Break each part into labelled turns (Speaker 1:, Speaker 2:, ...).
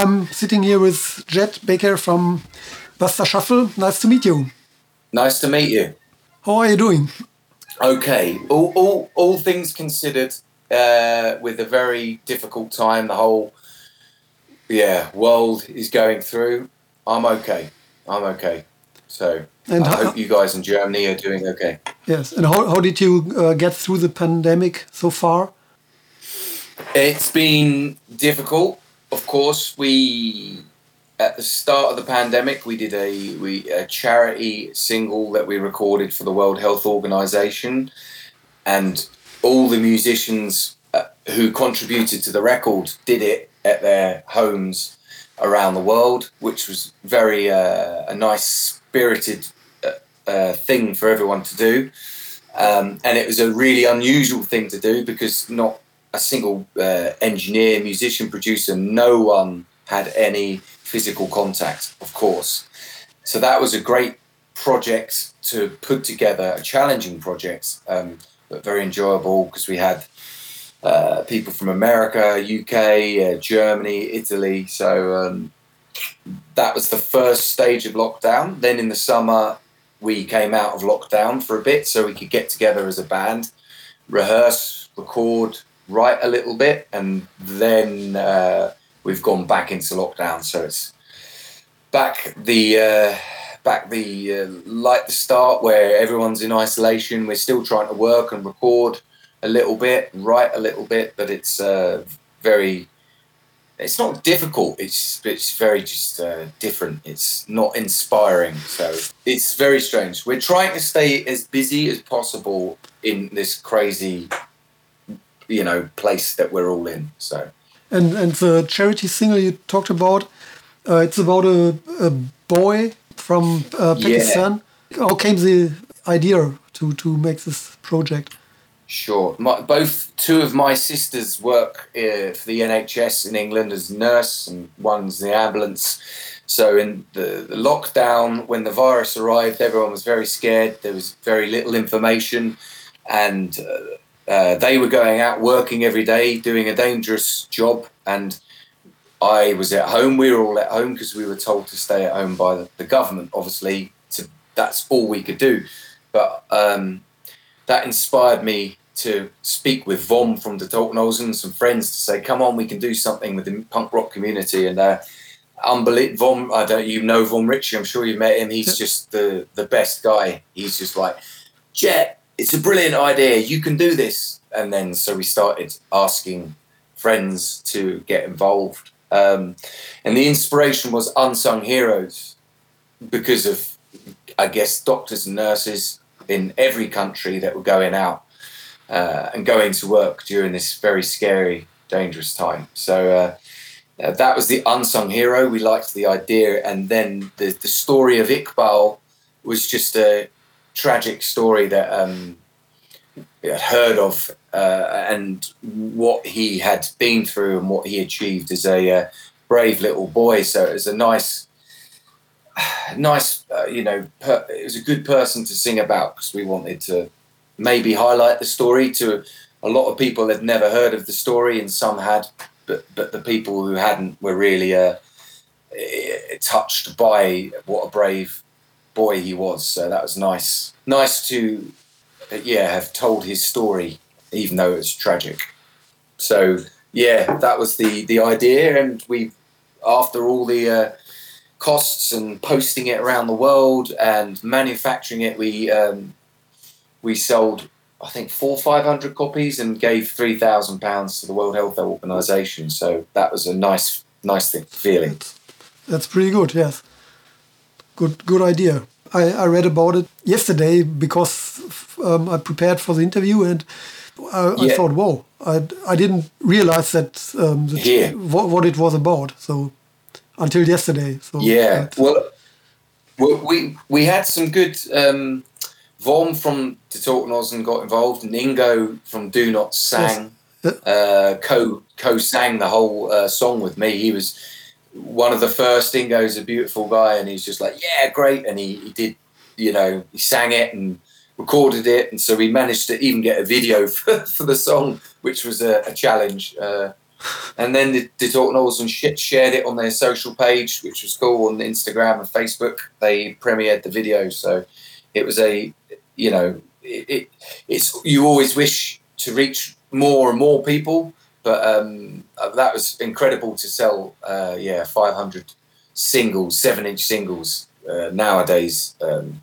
Speaker 1: I'm sitting here with Jet Baker from Buster Shuffle. Nice to meet you.
Speaker 2: Nice to meet you.
Speaker 1: How are you doing?
Speaker 2: Okay. All, all, all things considered, uh, with a very difficult time the whole yeah world is going through, I'm okay. I'm okay. So and I how, hope you guys in Germany are doing okay.
Speaker 1: Yes. And how, how did you uh, get through the pandemic so far?
Speaker 2: It's been difficult. Of course, we at the start of the pandemic we did a we a charity single that we recorded for the World Health Organization, and all the musicians uh, who contributed to the record did it at their homes around the world, which was very uh, a nice spirited uh, uh thing for everyone to do. Um, and it was a really unusual thing to do because not a single uh, engineer, musician, producer, no one had any physical contact, of course. So that was a great project to put together, a challenging project, um, but very enjoyable because we had uh, people from America, UK, uh, Germany, Italy. So um, that was the first stage of lockdown. Then in the summer, we came out of lockdown for a bit so we could get together as a band, rehearse, record, write a little bit, and then uh, we've gone back into lockdown. So it's back the uh, back the uh, like the start where everyone's in isolation. We're still trying to work and record a little bit, write a little bit, but it's uh, very. It's not difficult. It's it's very just uh, different. It's not inspiring. So it's very strange. We're trying to stay as busy as possible in this crazy you know place that we're all in. So.
Speaker 1: And and the charity single you talked about, uh, it's about a, a boy from uh, Pakistan. Yeah. How came the idea to to make this project?
Speaker 2: Sure. My, both two of my sisters work uh, for the NHS in England as nurse, and one's the ambulance. So in the, the, lockdown, when the virus arrived, everyone was very scared. There was very little information, and uh, uh, they were going out working every day, doing a dangerous job, and I was at home. We were all at home because we were told to stay at home by the, the government. Obviously, to, that's all we could do. But um, that inspired me to speak with Vom from the Toten Hosen and some friends to say, "Come on, we can do something with the punk rock community." And uh, unbelievable, Vom, I don't, you know Vom Ritchie. I'm sure you met him. He's just the the best guy. He's just like, Jet, it's a brilliant idea. You can do this. And then so we started asking friends to get involved. Um, and the inspiration was unsung heroes because of, I guess, doctors and nurses in every country that were going out uh, and going to work during this very scary, dangerous time. So uh, uh, that was the unsung hero. We liked the idea. And then the, the story of Iqbal was just a tragic story that um, had heard of uh, and what he had been through and what he achieved as a uh, brave little boy. So it was a nice, nice, uh, you know, per- it was a good person to sing about because we wanted to maybe highlight the story to a lot of people had never heard of the story and some had, but but the people who hadn't were really uh, touched by what a brave boy he was. So that was nice. Nice to, yeah, have told his story, even though it's tragic. So yeah, that was the the idea, and we, after all the uh, costs and posting it around the world and manufacturing it, we um, we sold I think four five hundred copies and gave three thousand pounds to the World Health Organization. So that was a nice nice thing, feeling.
Speaker 1: That's pretty good. Yes good good idea. I, I read about it yesterday because um, I prepared for the interview and I, yeah. I thought, whoa, I, I didn't realize that, um, that yeah. what, what it was about. So until yesterday. So
Speaker 2: yeah, well, well, we we had some good. Um, Vom from the Toten Hosen got involved, and Ingo from Do Not sang, yes. uh, co co sang the whole uh, song with me. He was one of the first Ingo's a beautiful guy, and he's just like, yeah, great. And he, he did, you know, he sang it and recorded it. And so we managed to even get a video for, for the song, which was a, a challenge. Uh, And then the, the Talk Knowles and shit shared it on their social page, which was cool on Instagram and Facebook. They premiered the video, so it was a, you know, it, it it's you always wish to reach more and more people, but um, that was incredible to sell. Uh, yeah, 500 singles, seven inch singles. Uh, nowadays, um,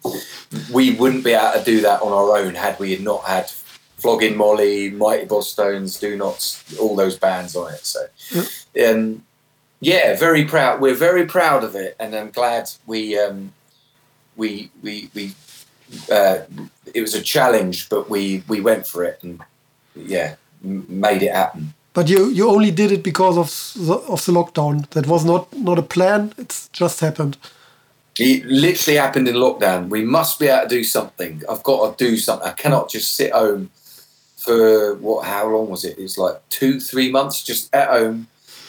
Speaker 2: we wouldn't be able to do that on our own had we not had Flogging Molly, Mighty Bosstones, Donots, all those bands on it. So, um, yeah, very proud. We're very proud of it, and I'm glad we um, we we we. Uh, it was a challenge, but we we went for it, and yeah, made it happen.
Speaker 1: But you you only did it because of the, of the lockdown. That was not not a plan. It's just happened.
Speaker 2: It literally happened in lockdown. We must be able to do something. I've got to do something. I cannot just sit home for what? How long was it? It's like two, three months, just at home,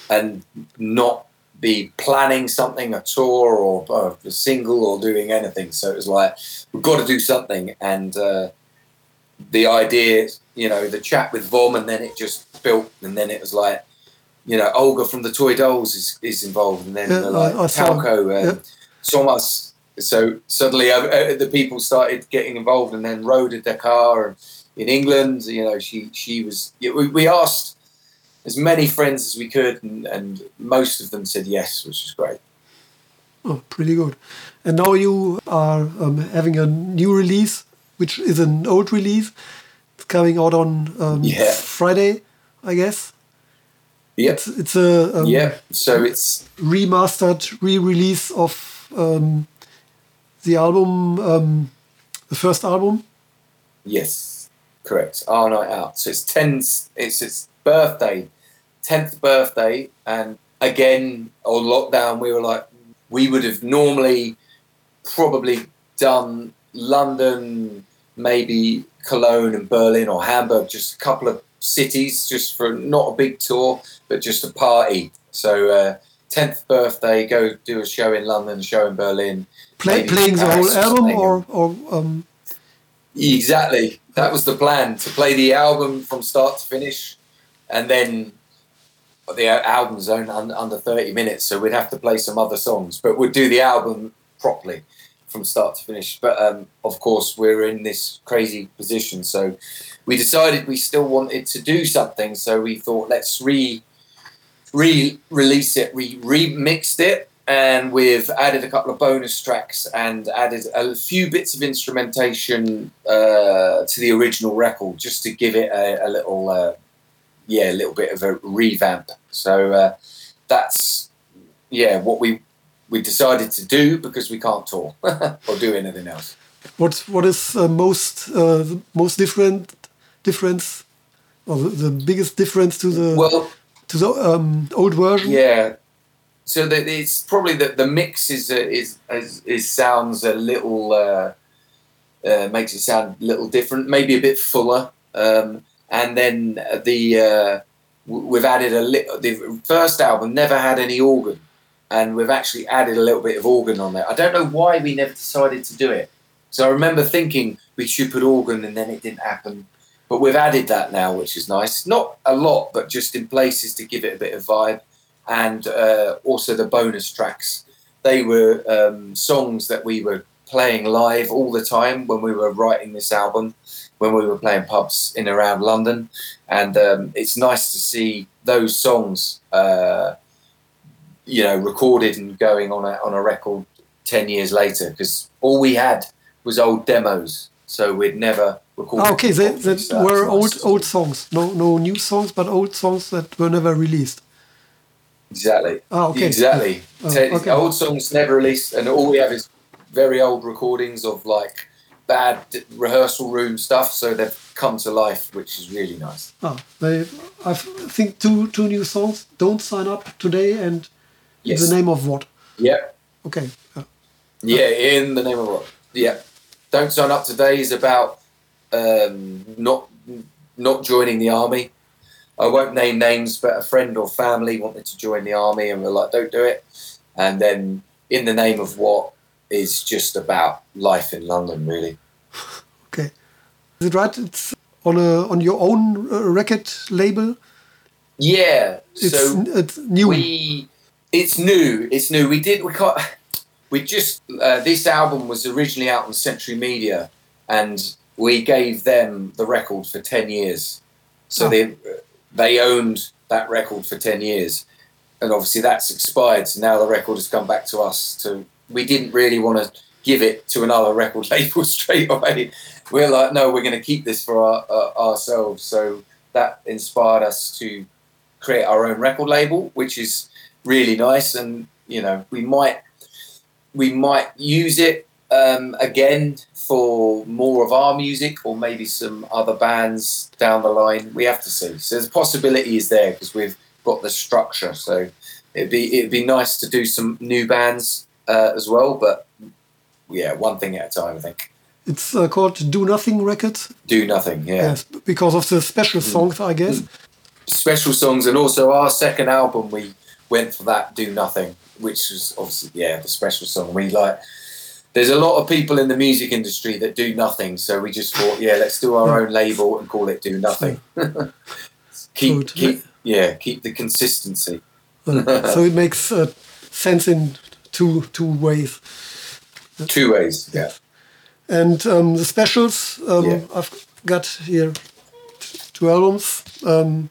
Speaker 2: and not be planning something, a tour or, or a single or doing anything. So it was like we've got to do something, and uh, the idea, you know, the chat with Vom, and then it just built, and then it was like, you know, Olga from the Toy Dolls is, is involved, and then yeah, like Talco and yeah. Thomas. So suddenly uh, uh, the people started getting involved, and then Rhoda Dakar and in England. You know, she she was. We, we asked as many friends as we could, and, and most of them said yes, which was great.
Speaker 1: Oh, pretty good. And now you are um, having a new release, which is an old release. It's coming out on um, yeah. Friday, I guess.
Speaker 2: Yeah,
Speaker 1: it's, it's a
Speaker 2: um, yeah. So it's
Speaker 1: remastered re-release of um, the album, um, the first album.
Speaker 2: Yes. Correct. Our night out. So it's ten's. It's its birthday, tenth birthday, and again on lockdown, we were like, we would have normally probably done London, maybe Cologne and Berlin or Hamburg, just a couple of cities, just for not a big tour, but just a party. So uh, tenth birthday, go do a show in London, show in Berlin.
Speaker 1: Play, playing the whole album, or, or um...
Speaker 2: exactly that was the plan to play the album from start to finish, and then the album's only under 30 minutes, so we'd have to play some other songs, but we'd do the album properly from start to finish. But um, of course, we're in this crazy position, so we decided we still wanted to do something. So we thought, let's re re release it, We remixed it, and we've added a couple of bonus tracks and added a few bits of instrumentation uh, to the original record just to give it a, a little uh, yeah a little bit of a revamp so uh, that's yeah what we we decided to do because we can't tour or do anything else
Speaker 1: what what is uh, most uh, the most different difference or the, the, biggest difference to the
Speaker 2: well
Speaker 1: to the um, old version
Speaker 2: yeah so that it's probably that the mix is, uh, is, is is sounds a little uh, uh, makes it sound a little different, maybe a bit fuller. Um, and then the uh, we've added a little. The first album never had any organ, and we've actually added a little bit of organ on there. I don't know why we never decided to do it. So I remember thinking we should put organ, and then it didn't happen. But we've added that now, which is nice. Not a lot, but just in places to give it a bit of vibe and uh, also the bonus tracks. They were um, songs that we were playing live all the time when we were writing this album, when we were playing pubs in around London, and um, it's nice to see those songs, uh, you know, recorded and going on a on a record ten years later because all we had was old demos, so we'd never recorded.
Speaker 1: Oh, ah, okay, that they were nice old old songs, no no new songs, but old songs that were never released.
Speaker 2: Exactly.
Speaker 1: Oh, okay.
Speaker 2: Exactly. Oh, okay. Old songs never released, and all we have is very old recordings of like bad rehearsal room stuff. So they've come to life, which is really nice.
Speaker 1: Oh, they. I think two two new songs. Don't sign up today, and yes. in the name of what?
Speaker 2: Yeah.
Speaker 1: Okay.
Speaker 2: Uh, yeah, in the name of what? Yeah. Don't sign up today is about um, not not joining the army I won't name names, but a friend or family wanted to join the army, and we're like, don't do it. And then, in the name of what is just about life in London, really.
Speaker 1: Okay, is it right? It's on a on your own uh, record label.
Speaker 2: Yeah,
Speaker 1: it's,
Speaker 2: so
Speaker 1: it's new.
Speaker 2: We, it's new. It's new. We did. We got. We just. Uh, this album was originally out on Century Media, and we gave them the record for ten years. So
Speaker 1: Oh.
Speaker 2: they they owned that record for ten years, and obviously that's expired. So now the record has come back to us. To we didn't really want to give it to another record label straight away. We're like, no, we're going to keep this for our, uh, ourselves. So that inspired us to create our own record label, which is really nice. And you know, we might we might use it um, again for more of our music, or maybe some other bands down the line. We have to see. So the possibility is there because we've got the structure. So it'd be it'd be nice to do some new bands uh, as well. But yeah, one thing at a time. I think.
Speaker 1: It's uh, called Do Nothing Records.
Speaker 2: Do nothing. Yeah.
Speaker 1: Yes, because of the special songs, I guess.
Speaker 2: special songs and also our second album we went for that do nothing which was obviously yeah the special song. We like there's a lot of people in the music industry that do nothing so we just thought yeah let's do our own label and call it do nothing. Keep keep yeah keep the consistency.
Speaker 1: So it makes uh, sense in two two ways.
Speaker 2: two ways yeah.
Speaker 1: And um, the specials, um,
Speaker 2: Yeah.
Speaker 1: I've got here two albums, um,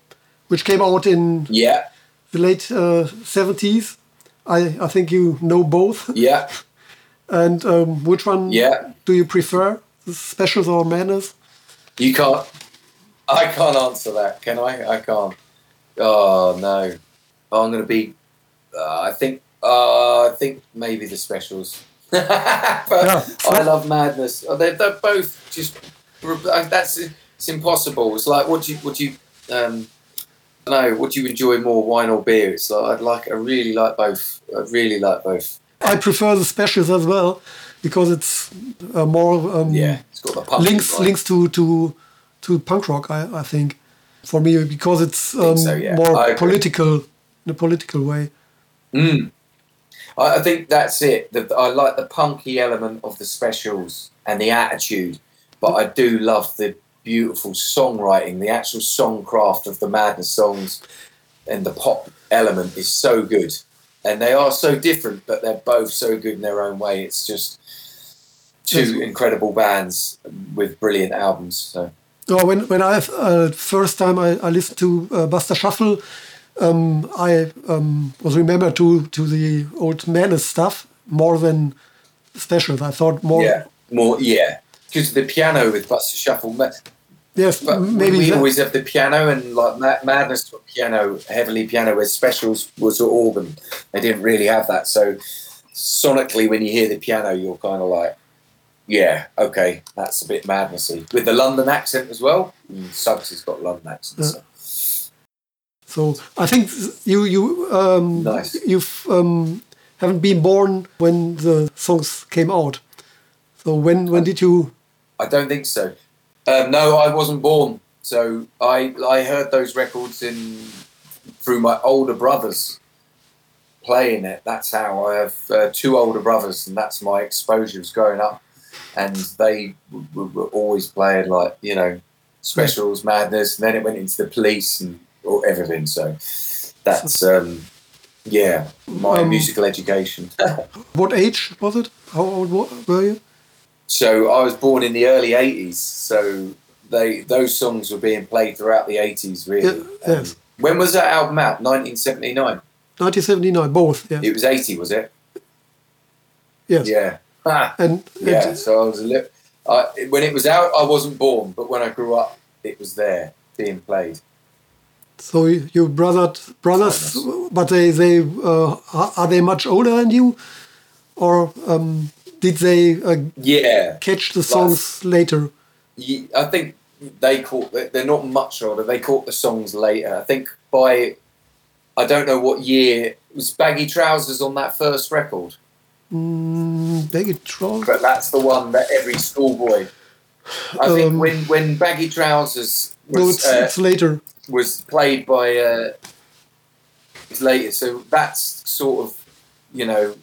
Speaker 1: which came out in
Speaker 2: yeah
Speaker 1: the late uh, 70s. I, I think you know both.
Speaker 2: yeah
Speaker 1: And um, which one
Speaker 2: yeah
Speaker 1: do you prefer, the specials or Madness?
Speaker 2: you can't i can't answer that can i i can't oh no i'm gonna be uh, i think uh, i think maybe the specials but
Speaker 1: Yeah.
Speaker 2: i love madness Oh, they're, they're both just uh, that's it's impossible it's like what do you what do you um I don't know what do you enjoy more wine or beer it's like i'd like i really like both i really like both
Speaker 1: I prefer the specials as well because it's uh, more um,
Speaker 2: yeah it's got
Speaker 1: links
Speaker 2: right?
Speaker 1: links to to to punk rock. I, I think for me because it's um,
Speaker 2: so, yeah.
Speaker 1: More political in a political way.
Speaker 2: Mm. I, I think that's it. The, I like the punky element of the specials and the attitude, but I do love the beautiful songwriting, the actual songcraft of the Madness songs, and the pop element is so good. And they are so different, but they're both so good in their own way. It's just two incredible bands with brilliant albums. So
Speaker 1: No, when when I uh, first time I, I listened to uh, Buster Shuffle, um, I um, was remembered to to the old Madness stuff more than specials. I thought more.
Speaker 2: yeah, more yeah. Because the piano with Buster Shuffle,
Speaker 1: Yes,
Speaker 2: But
Speaker 1: maybe
Speaker 2: we
Speaker 1: that-
Speaker 2: always have the piano and like Ma- Madness was piano, heavily piano, where Specials was an organ. They didn't really have that. So sonically, when you hear the piano, you're kind of like, yeah, okay, that's a bit madnessy. With the London accent as well. Mm, Suggs has got London accent. So.
Speaker 1: So I think you you um,
Speaker 2: Nice.
Speaker 1: you've um, haven't been born when the songs came out. So when when did you?
Speaker 2: I don't think so. Um, no, I wasn't born. So I I heard those records in through my older brothers playing it. That's how I have uh, two older brothers, and that's my exposures growing up. And they w- w- were always playing like you know specials, madness, and then it went into the police and or everything. So that's um, yeah, my
Speaker 1: Um,
Speaker 2: musical education.
Speaker 1: What age was it? How old were you?
Speaker 2: So I was born in the early '80s. So they those songs were being played throughout the '80s. Really.
Speaker 1: Yeah, yes.
Speaker 2: Um, when was that album out? 1979.
Speaker 1: 1979, both. Yeah.
Speaker 2: It was 80, was it?
Speaker 1: yes.
Speaker 2: Yeah. Ah,
Speaker 1: And
Speaker 2: yeah.
Speaker 1: and-
Speaker 2: So I was a little. I, when it was out, I wasn't born, but when I grew up, it was there being played.
Speaker 1: so you you brothered brothers,
Speaker 2: Brothers.
Speaker 1: but they they uh, are are they much older than you, or um, did they uh,
Speaker 2: Yeah.
Speaker 1: catch the songs later?
Speaker 2: Ye- I think they caught. They're not much older. They caught the songs later. I think by. I don't know what year was baggy trousers on that first record.
Speaker 1: Mm, Baggy Troll.
Speaker 2: but that's the one that every schoolboy. I think
Speaker 1: Um,
Speaker 2: when when baggy trousers was
Speaker 1: No, it's,
Speaker 2: uh,
Speaker 1: it's later.
Speaker 2: was played by uh, it's later, so that's sort of you know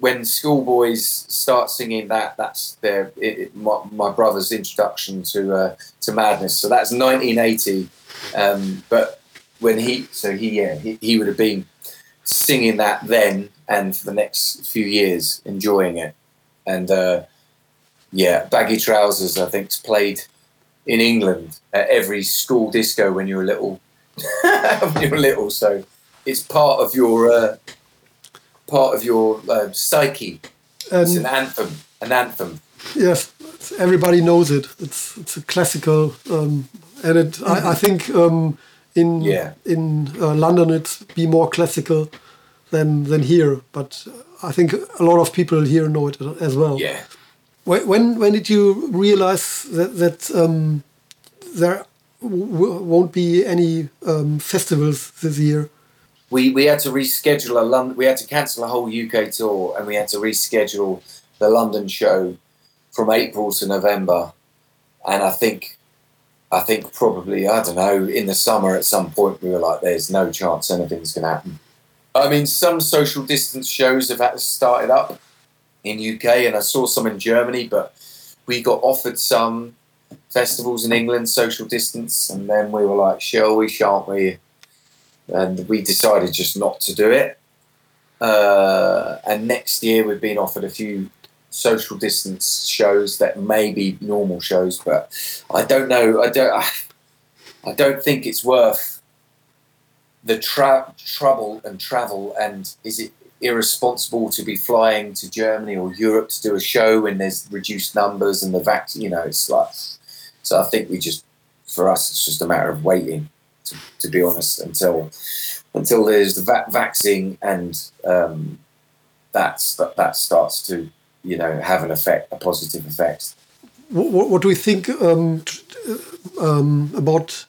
Speaker 2: when schoolboys start singing that. That's their it, it, my, my brother's introduction to uh, to madness. So that's 1980, um, but when he so he yeah he, he would have been singing that then and for the next few years enjoying it and uh, yeah baggy trousers I think, played in England at every school disco when you were little when you were little so it's part of your uh, part of your uh, psyche it's an anthem an anthem
Speaker 1: yes everybody knows it it's it's a classical um, and it I, I think um, in
Speaker 2: yeah.
Speaker 1: in uh, London it's be more classical than than here. But I think a lot of people here know it as well.
Speaker 2: Yeah.
Speaker 1: When when did you realize that that um, there won't be any um, festivals this year?
Speaker 2: We we had to reschedule a London. We had to cancel a whole UK tour, and we had to reschedule the London show from April to November. And I think I think probably, I don't know, in the summer at some point we were like, there's no chance anything's going to happen. I mean, some social distance shows have started up in UK and I saw some in Germany, but we got offered some festivals in England, social distance, and then we were like, shall we, shan't we? And we decided just not to do it. Uh, and next year we've been offered a few social distance shows that may be normal shows, but I don't know. I don't. I don't think it's worth the tra- trouble and travel. And is it irresponsible to be flying to Germany or Europe to do a show when there's reduced numbers and the vac? You know, it's like. So I think we just, for us, it's just a matter of waiting. To, to be honest, until until there's the va- vaccine and um, that's that, that starts to you know have an effect, a positive effect.
Speaker 1: What, what do we think um, um, about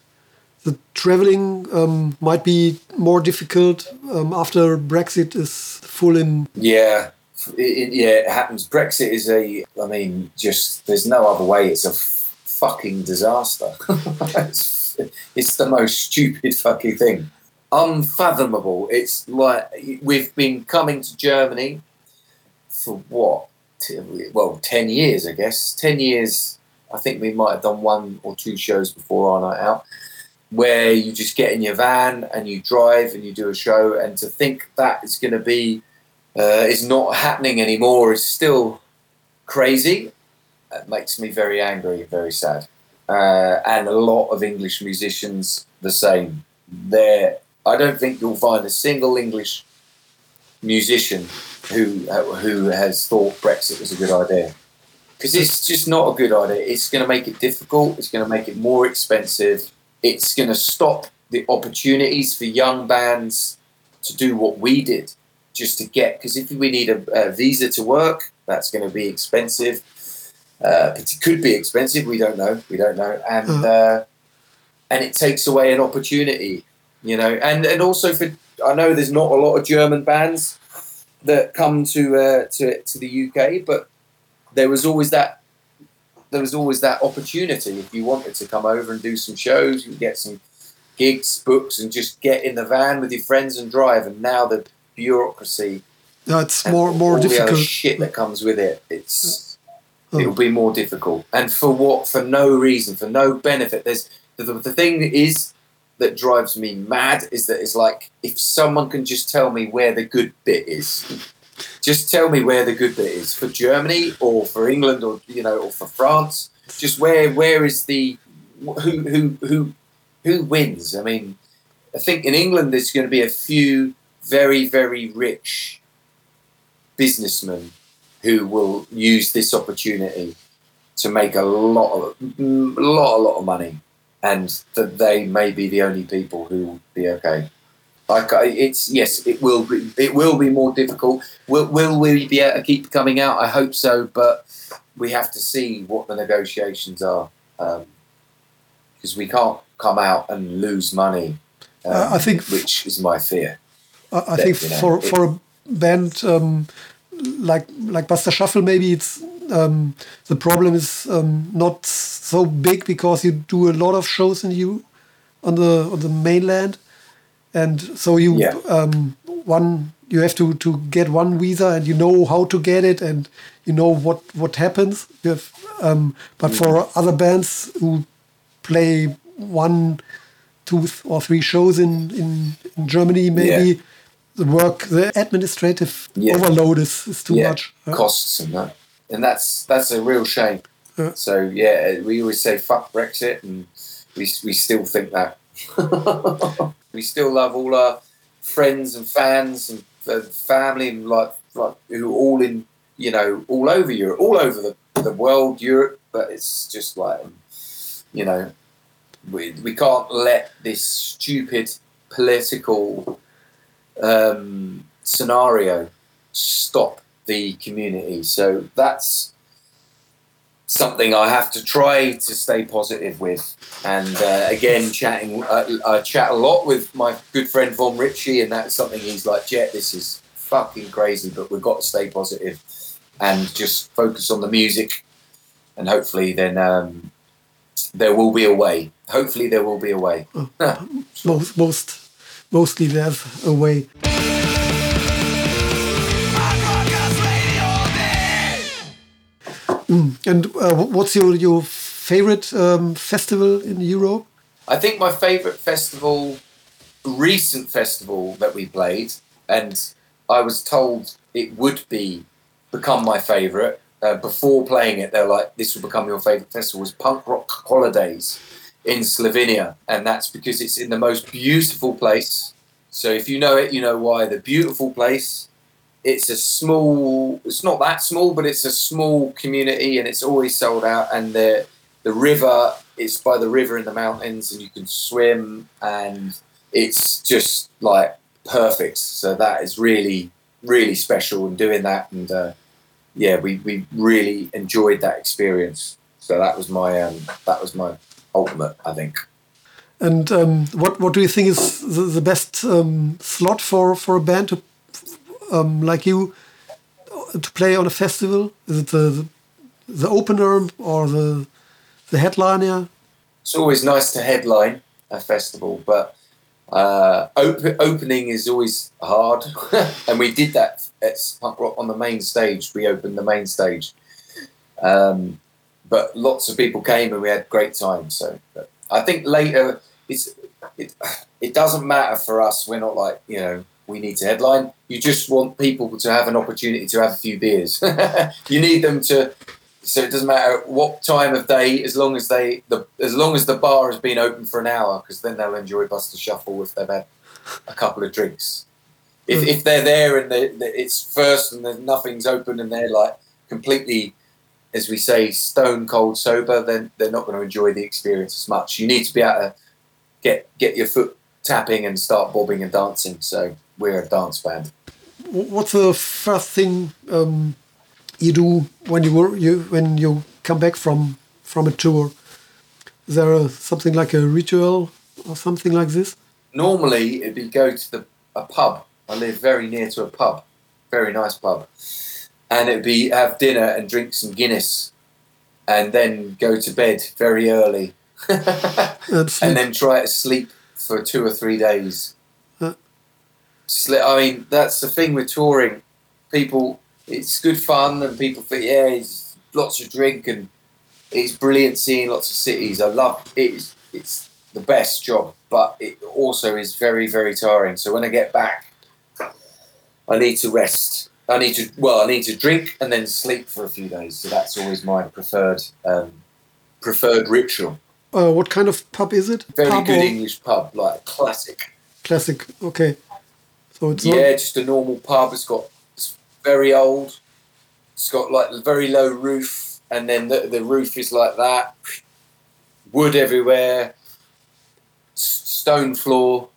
Speaker 1: the traveling? Um, might be more difficult um, after Brexit is full in.
Speaker 2: Yeah, it, it, yeah, it happens. Brexit is a. I mean, just there's no other way. It's a fucking disaster. it's, it's the most stupid fucking thing unfathomable. It's like we've been coming to Germany for what well, 10 years, I guess. 10 years, I think we might have done one or two shows before our night out, where you just get in your van and you drive and you do a show. And to think that is going to be, uh, is not happening anymore is still crazy. It makes me very angry, very sad. Uh, and a lot of English musicians the same. There, I don't think you'll find a single English musician who who has thought Brexit was a good idea because it's just not a good idea. It's going to make it difficult. It's going to make it more expensive. It's going to stop the opportunities for young bands to do what we did, just to get. Because if we need a, a, visa to work, that's going to be expensive. Uh, it could be expensive. We don't know. We don't know. And mm. uh, and it takes away an opportunity, you know. And and also for I know there's not a lot of German bands that come to uh, to to the UK, but there was always that there was always that opportunity if you wanted to come over and do some shows, you get some gigs, books, and just get in the van with your friends and drive. And now the bureaucracy,
Speaker 1: no, it's more more difficult.
Speaker 2: shit that comes with it. It's oh. it'll hmm. be more difficult, and for what? For no reason, for no benefit. There's the, the thing is that drives me mad is that it's like if someone can just tell me where the good bit is just tell me where the good bit is for Germany or for England or you know or for France just where where is the who who who who wins I mean I think in England there's going to be a few very very rich businessmen who will use this opportunity to make a lot of a lot a lot of money and that they may be the only people who will be okay. Like it's yes, it will be. It will be more difficult. Will, will we be able to keep coming out? I hope so, but we have to see what the negotiations are because um, we can't come out and lose money.
Speaker 1: Um, uh, I think,
Speaker 2: which is my fear.
Speaker 1: I, I that, think you know, for it, for a band um, like like Buster Shuffle, maybe it's um, the problem is um, not so big because you do a lot of shows in you on the on the mainland, and so you yeah. um, one you have to to get one visa and you know how to get it and you know what what happens. You have, um, but mm. for other bands who play one two or three shows in in, in Germany, maybe. Yeah. The work, the administrative yeah. overload is, is too
Speaker 2: yeah.
Speaker 1: much.
Speaker 2: Costs and that, and that's that's a real shame. So yeah, we always say fuck Brexit, and we we still think that. we still love all our friends and fans and family and like like who all in you know all over Europe, all over the the world, Europe. But it's just like you know we we can't let this stupid political um, scenario stop the community. So that's something I have to try to stay positive with. And uh, again, chatting, uh, I chat a lot with my good friend Vom Ritchie, and that's something he's like, Jet, this is fucking crazy, but we've got to stay positive and just focus on the music, and hopefully, then um, there will be a way. Hopefully, there will be a way.
Speaker 1: most, most, mostly there's a way. Mm. And uh, what's your your favorite um, festival in Europe?
Speaker 2: I think my favorite festival, recent festival that we played, and I was told it would be become my favorite. Uh, before playing it, they're like, "This will become your favorite festival." Was Punk Rock Holidays in Slovenia, and that's because it's in the most beautiful place. So if you know it, you know why. The beautiful place it's a small it's not that small but it's a small community and it's always sold out and the the river it's by the river in the mountains and you can swim and it's just like perfect so that is really really special and doing that and uh, yeah we, we really enjoyed that experience so that was my um, that was my ultimate i think
Speaker 1: and um, what what do you think is the, the best um, slot for for a band to um, like you to play on a festival? Is it the the opener or the the headliner?
Speaker 2: It's always nice to headline a festival, but uh, op- opening is always hard, and we did that at punk rock on the main stage. We opened the main stage, um, but lots of people came and we had great time. So I think later it's it, it doesn't matter for us. We're not like you know we need to headline. You just want people to have an opportunity to have a few beers. you need them to. So it doesn't matter what time of day, as long as they the as long as the bar has been open for an hour, because then they'll enjoy Buster Shuffle if they've had a couple of drinks. If, if they're there and they, they, it's first and nothing's open and they're like completely, as we say, stone cold sober, then they're not going to enjoy the experience as much. You need to be able to get get your foot tapping and start bobbing and dancing. So we're a dance band.
Speaker 1: What's the first thing um, you do when you were you when you come back from from a tour? Is there a, something like a ritual or something like this?
Speaker 2: Normally, it'd be go to the a pub. I live very near to a pub, very nice pub, and it'd be have dinner and drink some Guinness, and then go to bed very early, and then try to sleep for two or three days I mean, that's the thing with touring. People, it's good fun, and people think, yeah, it's lots of drink, and it's brilliant seeing lots of cities. I love it. It's, it's the best job, but it also is very, very tiring. So when I get back, I need to rest. I need to well, I need to drink and then sleep for a few days. So that's always my preferred um, preferred ritual.
Speaker 1: Uh, what kind of pub is it?
Speaker 2: Very
Speaker 1: pub
Speaker 2: good or? English pub, like classic.
Speaker 1: Classic. Okay.
Speaker 2: So it's yeah, not... just a normal pub. It's got it's very old. It's got like a very low roof, and then the, the roof is like that. Wood everywhere, stone floor,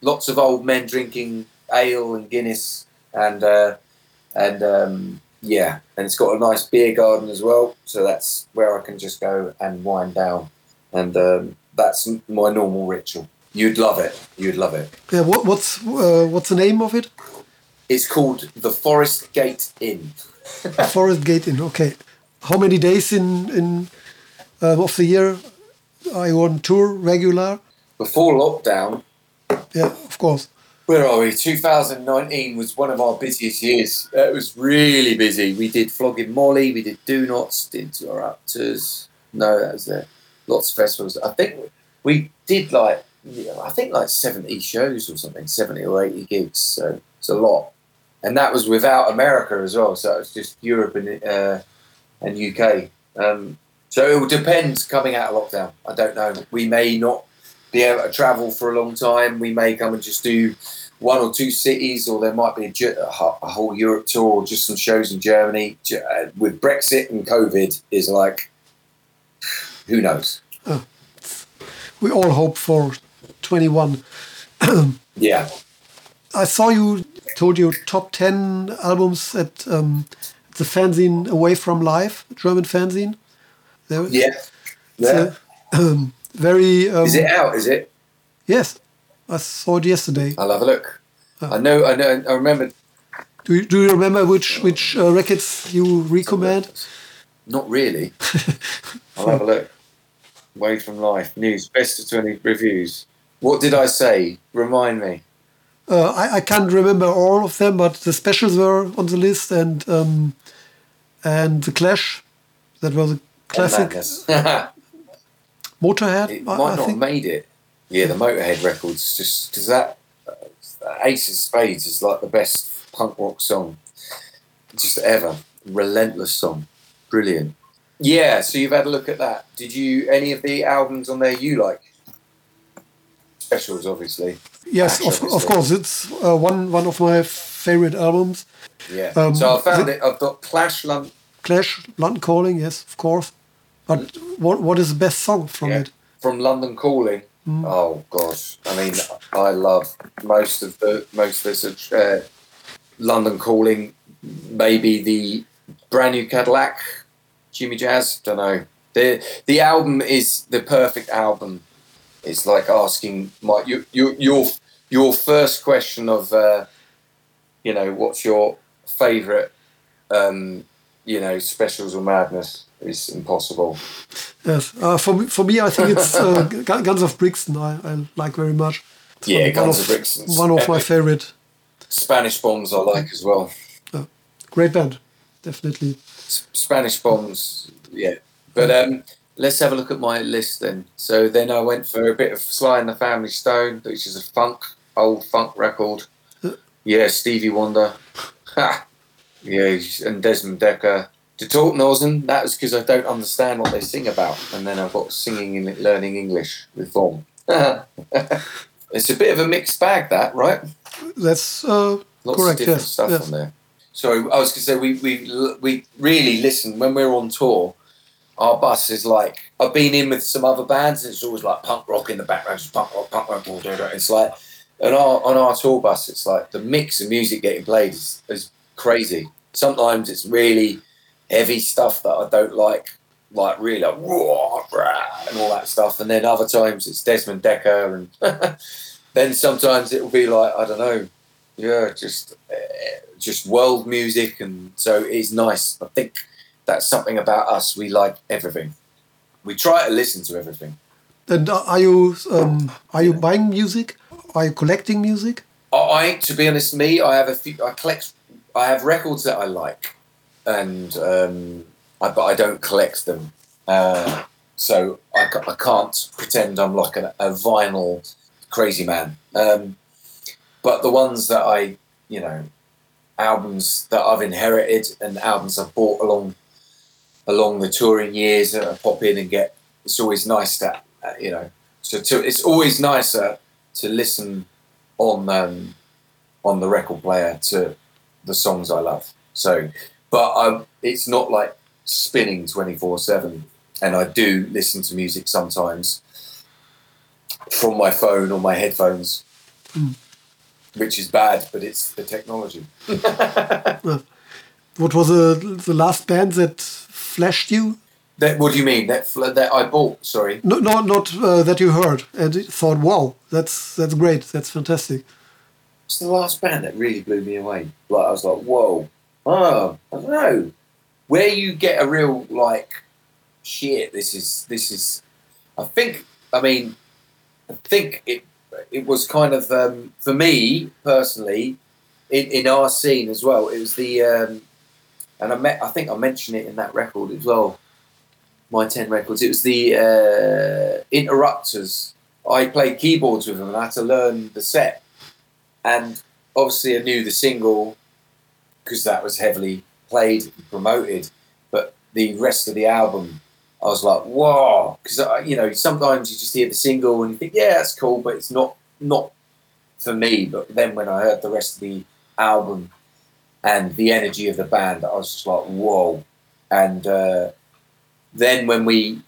Speaker 2: lots of old men drinking ale and Guinness, and uh, and um, yeah, and it's got a nice beer garden as well. So that's where I can just go and wind down, and um, that's my normal ritual. You'd love it. You'd love it.
Speaker 1: Yeah. What, what's uh, what's the name of it?
Speaker 2: It's called the Forest Gate Inn.
Speaker 1: Forest Gate Inn. Okay. How many days in in uh, of the year are you on tour regular?
Speaker 2: Before lockdown.
Speaker 1: Yeah, of course.
Speaker 2: Where are we? 2019 was one of our busiest years. It was really busy. We did Flogging Molly, we did Donots, did Interrupters. No, that was there. Lots of festivals. I think we did like I think like 70 shows or something, 70 or 80 gigs. So it's a lot. And that was without America as well. So it's just Europe and, uh, and UK. Um, so it will depend coming out of lockdown. I don't know. We may not be able to travel for a long time. We may come and just do one or two cities, or there might be a, a whole Europe tour, or just some shows in Germany. Uh, with Brexit and COVID, is like, who knows? Oh,
Speaker 1: we all hope for 21.
Speaker 2: yeah.
Speaker 1: I saw you told you top 10 albums at um, the fanzine Away from Life, German fanzine.
Speaker 2: There, yeah. Yeah.
Speaker 1: um, very. Um,
Speaker 2: is it out? Is it?
Speaker 1: Yes. I saw it yesterday.
Speaker 2: I'll have a look. Uh, I know. I know. I remember.
Speaker 1: Do you, do you remember which which uh, records you recommend?
Speaker 2: Not really. I'll have a look. Away from life news best of twenty reviews. What did I say? Remind me.
Speaker 1: Uh, I, I can't remember all of them, but the specials were on the list, and um, and the Clash, that was a classic. Motorhead.
Speaker 2: It might I, not have made it. Yeah, the Motorhead records, just because that uh, Ace of Spades is like the best punk rock song just ever. Relentless song, brilliant. Yeah, so you've had a look at that. Did you any of the albums on there you like? Specials, obviously.
Speaker 1: Yes, of, obviously. of course. It's uh, one one of my favorite albums.
Speaker 2: Yeah. Um, so I found the, it. I've got Clash London.
Speaker 1: Clash London Calling. Yes, of course. But what what is the best song from yeah. it?
Speaker 2: From London Calling. Mm. Oh gosh, I mean, I love most of the most of this. Uh, London Calling, maybe the brand new Cadillac, Jimmy Jazz. Don't know. the The album is the perfect album. It's like asking my you, you, your your first question of uh, you know what's your favorite um, you know specials or madness is impossible.
Speaker 1: Yes, uh, for me, for me, I think it's uh, Guns of Brixton. I, I like very much.
Speaker 2: It's yeah, Guns of, of Brixton.
Speaker 1: One of my favorite.
Speaker 2: Spanish Bombs I like as well.
Speaker 1: Uh, great band, definitely.
Speaker 2: S- Spanish Bombs, yeah. But um, let's have a look at my list then. So then I went for a bit of Sly and the Family Stone, which is a funk, old funk record. Uh. Yeah, Stevie Wonder. Ha! Yeah, and Desmond Dekker. To talk Northern, that was because I don't understand what they sing about, and then I've got singing and learning English with them. it's a bit of a mixed bag, that right?
Speaker 1: That's uh,
Speaker 2: lots
Speaker 1: correct,
Speaker 2: of different
Speaker 1: yes,
Speaker 2: stuff
Speaker 1: yes.
Speaker 2: on there. So I was going to say we we we really listen when we're on tour. Our bus is like I've been in with some other bands, and it's always like punk rock in the background, just punk rock, punk rock. It's like on our on our tour bus, it's like the mix of music getting played is, is crazy. Sometimes it's really heavy stuff that I don't like, like really like and all that stuff. And then other times it's Desmond Dekker, and then sometimes it will be like I don't know, yeah, just uh, just world music, and so it's nice. I think that's something about us. We like everything. We try to listen to everything.
Speaker 1: And are you um, are you buying music? Are you collecting music?
Speaker 2: I, to be honest, me, I have a few. I collect. I have records that I like and um, I, but I don't collect them. Uh, so I, I, can't pretend I'm like a, a vinyl crazy man. Um, but the ones that I, you know, albums that I've inherited and albums I've bought along along the touring years I pop in and get. It's always nice to, uh, you know, so to, it's always nicer to listen on um, on the record player to the songs I love. So but um, it's not like spinning 24 7 and i do listen to music sometimes from my phone or my headphones mm. which is bad but it's the technology
Speaker 1: what was the, the last band that flashed you
Speaker 2: that, what do you mean that that I bought? Sorry,
Speaker 1: no, no not uh, that you heard and thought, "Wow, that's that's great, that's fantastic."
Speaker 2: It's the last band that really blew me away. Like I was like, "Whoa, oh, I don't know, where you get a real like, shit. This is this is. I think. I mean, I think it it was kind of um, for me personally in, in our scene as well. It was the um, and I met. I think I mentioned it in that record as well. My ten records. It was the uh, Interrupters I played keyboards with them and I had to learn the set. And obviously, I knew the single because that was heavily played, and promoted. But the rest of the album, I was like, whoa, because you know sometimes you just hear the single and you think, yeah, that's cool, but it's not not for me. But then when I heard the rest of the album and the energy of the band, I was just like, whoa. And uh, then when we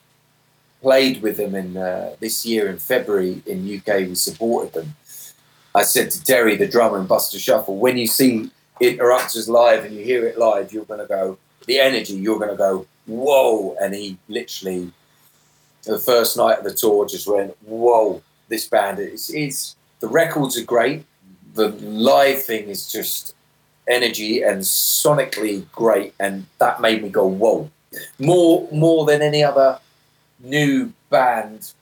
Speaker 2: played with them in uh, this year in February in UK, we supported them. I said to Terry, the drummer in Buster Shuffle, when you see Interrupters live and you hear it live, you're going to go, the energy, you're going to go, whoa. And he literally, the first night of the tour, just went, whoa, this band is, is the records are great. The live thing is just energy and sonically great. And that made me go, whoa. More, more than any other new band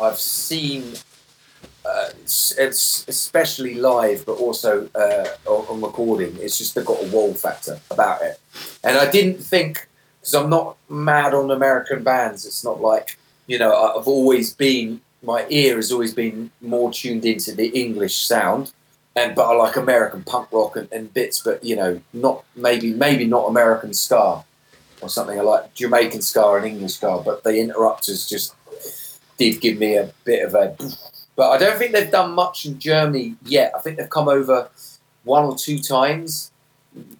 Speaker 2: I've seen uh, it's especially live, but also uh, on recording. It's just they've got a wall factor about it, and I didn't think because I'm not mad on American bands. It's not like you know I've always been my ear has always been more tuned into the English sound, and but I like American punk rock and, and bits, but you know not maybe maybe not American ska or something. I like Jamaican ska and English ska, but the Interrupters just did give me a bit of a but I don't think they've done much in Germany yet. I think they've come over one or two times.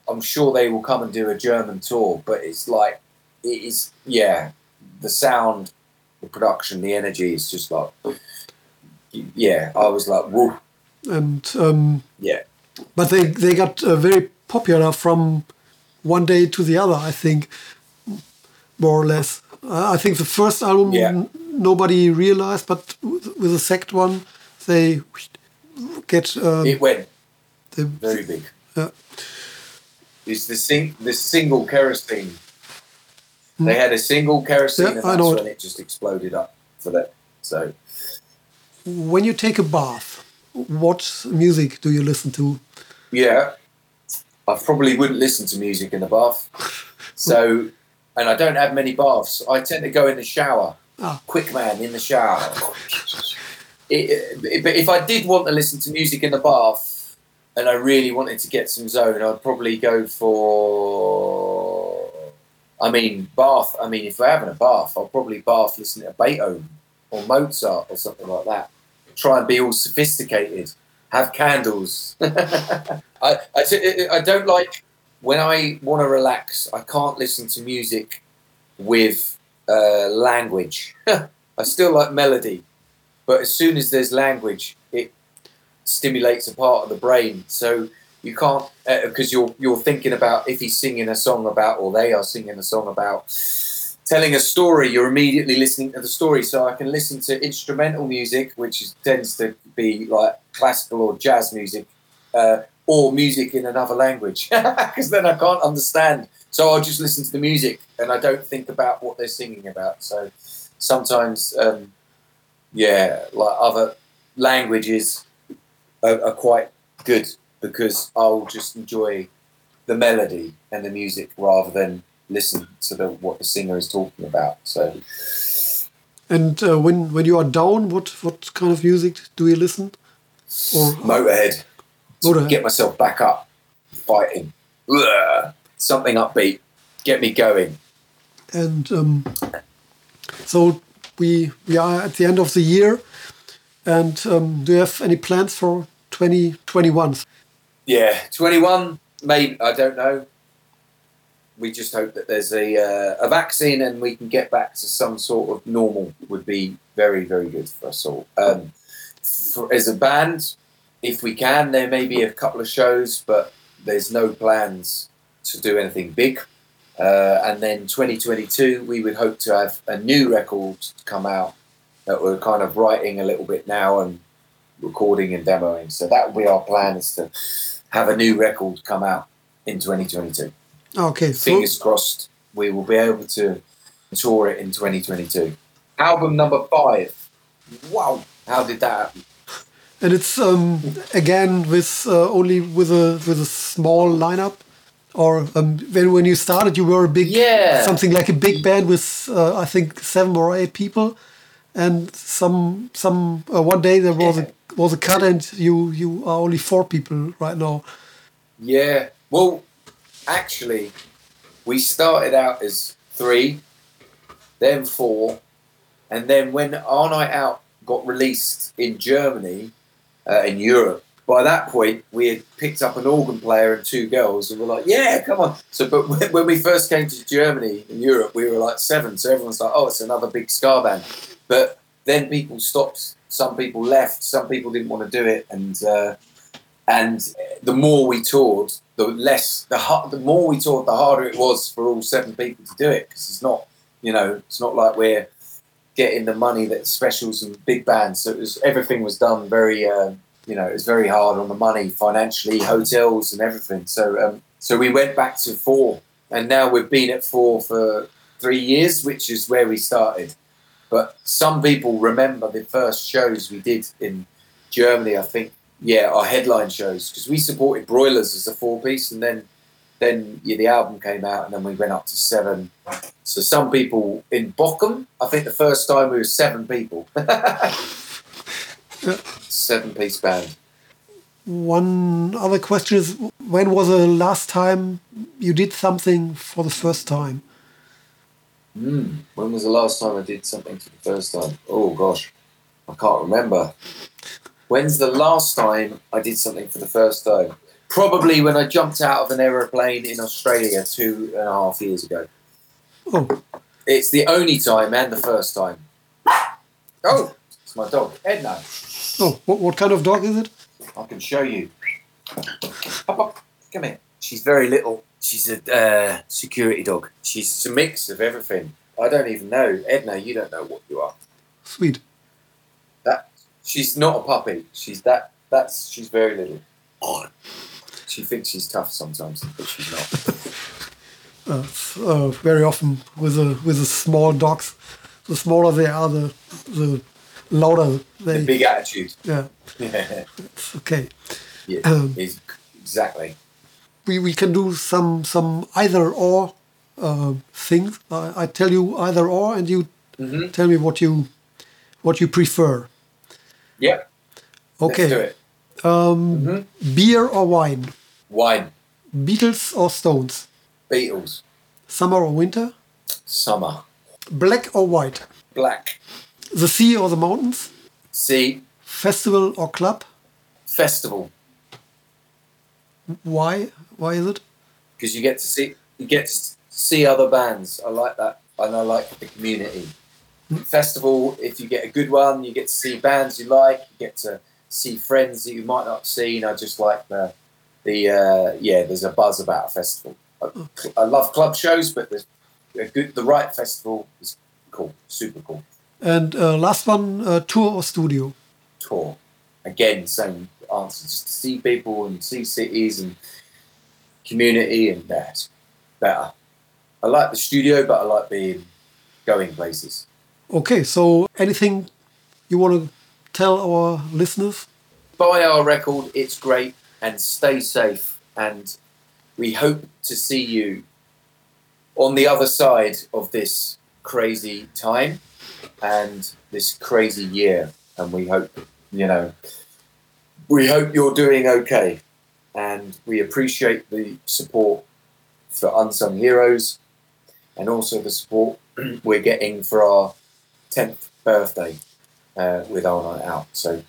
Speaker 2: I'm sure they will come and do a German tour, but it's like it is yeah, the sound, the production, the energy is just like yeah, I was like whoa.
Speaker 1: And um,
Speaker 2: yeah.
Speaker 1: But they they got uh, very popular from one day to the other, I think more or less. Uh, I think the first album
Speaker 2: yeah
Speaker 1: nobody realized, but with the second one, they get. Um,
Speaker 2: it went the, very big.
Speaker 1: Yeah.
Speaker 2: It's the sing the single kerosene. Mm. They had a single kerosene, yeah, and that's when it just exploded up for that. So,
Speaker 1: when you take a bath, what music do you listen to?
Speaker 2: Yeah, I probably wouldn't listen to music in the bath. So, and I don't have many baths. I tend to go in the shower.
Speaker 1: Oh.
Speaker 2: Quick man in the shower. It, it, but if I did want to listen to music in the bath and I really wanted to get some zone, I'd probably go for. I mean, bath. I mean, if we're having a bath, I'll probably bath listening to Beethoven or Mozart or something like that. Try and be all sophisticated. Have candles. I, I, I don't like when I want to relax. I can't listen to music with uh, language. I still like melody, but as soon as there's language, it stimulates a part of the brain. So you can't because uh, you're you're thinking about if he's singing a song about or they are singing a song about telling a story. You're immediately listening to the story. So I can listen to instrumental music, which is, tends to be like classical or jazz music. Uh, or music in another language because then I can't understand so I'll just listen to the music and I don't think about what they're singing about. So sometimes, um, yeah, like other languages are, are quite good because I'll just enjoy the melody and the music rather than listen to the, what the singer is talking about. So.
Speaker 1: And uh, when when you are down, what what kind of music do you listen?
Speaker 2: Or Motorhead. Get myself back up, fighting. Ugh something upbeat, get me going.
Speaker 1: And um, so we we are at the end of the year, and um, do you have any plans for 2021?
Speaker 2: Yeah, 21. Maybe I don't know. We just hope that there's a uh, a vaccine and we can get back to some sort of normal. Would be very very good for us all. Um, for, as a band, if we can, there may be a couple of shows, but there's no plans to do anything big. Uh, and then 2022, we would hope to have a new record come out that we're kind of writing a little bit now and recording and demoing. So that will be our plan is to have a new record come out in 2022.
Speaker 1: Okay.
Speaker 2: Fingers so- crossed we will be able to tour it in 2022. Album number five. Wow. How did that happen?
Speaker 1: And it's um, again with uh, only with a with a small lineup or um, when when you started, you were a big
Speaker 2: yeah
Speaker 1: something like a big band with uh, I think seven or eight people, and some some uh, one day there was yeah. a was a cut, and you you are only four people right now.
Speaker 2: Yeah. Well, actually, we started out as three, then four, and then when Our Night Out got released in Germany, uh, in Europe, by that point we had picked up an organ player and two girls, and we're like, yeah, come on. So, but when we first came to Germany in Europe, we were like seven, so everyone's like, oh, it's another big ska band. But then people stopped. Some people left. Some people didn't want to do it, and uh, and the more we toured, the less the the more we toured, the harder it was for all seven people to do it because it's not, you know, it's not like we're getting the money that specials and big bands. So it was everything was done very, uh, you know, it was very hard on the money financially, hotels and everything. So um, so we went back to four, and now we've been at four for three years, which is where we started. But some people remember the first shows we did in Germany. I think yeah, our headline shows because we supported Broilers as a four piece, and then then yeah, the album came out, and then we went up to seven. So some people in Bochum, I think the first time we were seven people, seven piece band.
Speaker 1: One other question is: When was the last time you did something for the first time?
Speaker 2: Mm, when was the last time I did something for the first time? Oh gosh, I can't remember. When's the last time I did something for the first time? Probably when I jumped out of an aeroplane in Australia two and a half years ago. Oh. It's the only time and the first time. Oh, it's my dog, Edna.
Speaker 1: Oh, what, what kind of dog is it?
Speaker 2: I can show you. Come here. She's very little. She's a uh, security dog. She's a mix of everything. I don't even know. Edna, you don't know what you are.
Speaker 1: Sweet.
Speaker 2: That She's not a puppy. She's that. That's she's very little. She thinks she's tough sometimes, but she's not.
Speaker 1: Uh, uh, very often with the with the small dogs, the smaller they are, the the louder they.
Speaker 2: The big attitude.
Speaker 1: Yeah.
Speaker 2: Yeah.
Speaker 1: Okay.
Speaker 2: Yeah. Um, exactly.
Speaker 1: We we can do some some either or uh, things. I, I, tell you either or, and you mm-hmm. tell me what you what you prefer.
Speaker 2: Yeah.
Speaker 1: Okay.
Speaker 2: Let's do it.
Speaker 1: Um, mm-hmm. Beer or wine?
Speaker 2: Wine.
Speaker 1: Beatles or Stones?
Speaker 2: Beatles.
Speaker 1: Summer or winter?
Speaker 2: Summer.
Speaker 1: Black or white?
Speaker 2: Black.
Speaker 1: The sea or the mountains?
Speaker 2: Sea.
Speaker 1: Festival or club?
Speaker 2: Festival.
Speaker 1: Why? Why is it?
Speaker 2: Because you get to see you get to see other bands. I like that, and I like the community festival, if you get a good one, you get to see bands you like, you get to see friends that you might not have seen. I just like the the uh, yeah. There's a buzz about a festival. I, I love club shows, but good the right festival is cool, super cool.
Speaker 1: And uh, last one, uh, tour or studio?
Speaker 2: Tour. Again, same answer. Just to see people and see cities and community, and that better. I like the studio, but I like being going places.
Speaker 1: Okay, so anything you want to tell our listeners?
Speaker 2: Buy our record, it's great, and stay safe. And we hope to see you on the other side of this crazy time and this crazy year. And we hope, you know, we hope you're doing okay. And we appreciate the support for Unsung Heroes and also the support we're getting for our 10th birthday uh, with Our Night Out. So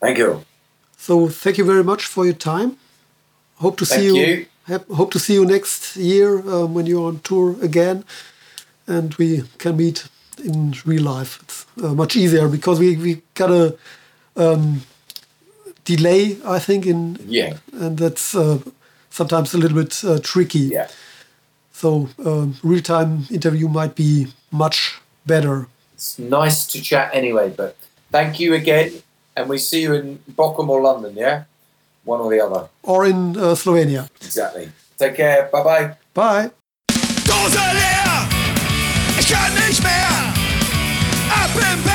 Speaker 2: thank you.
Speaker 1: So thank you very much for your time. Hope to see you. you. Hope to see you next year um, when you're on tour again, and we can meet in real life. It's uh, much easier because we we got a um, delay, I think, in
Speaker 2: yeah,
Speaker 1: and that's uh, sometimes a little bit uh, tricky.
Speaker 2: Yeah.
Speaker 1: So um, real time interview might be much better.
Speaker 2: It's nice to chat anyway, but thank you again, and we see you in Bochum or London, yeah? One or the other.
Speaker 1: Or in uh, Slovenia.
Speaker 2: Exactly. Take care. Bye-bye.
Speaker 1: Bye.
Speaker 3: Dose leer, ich kann nicht mehr. Ab im Bett.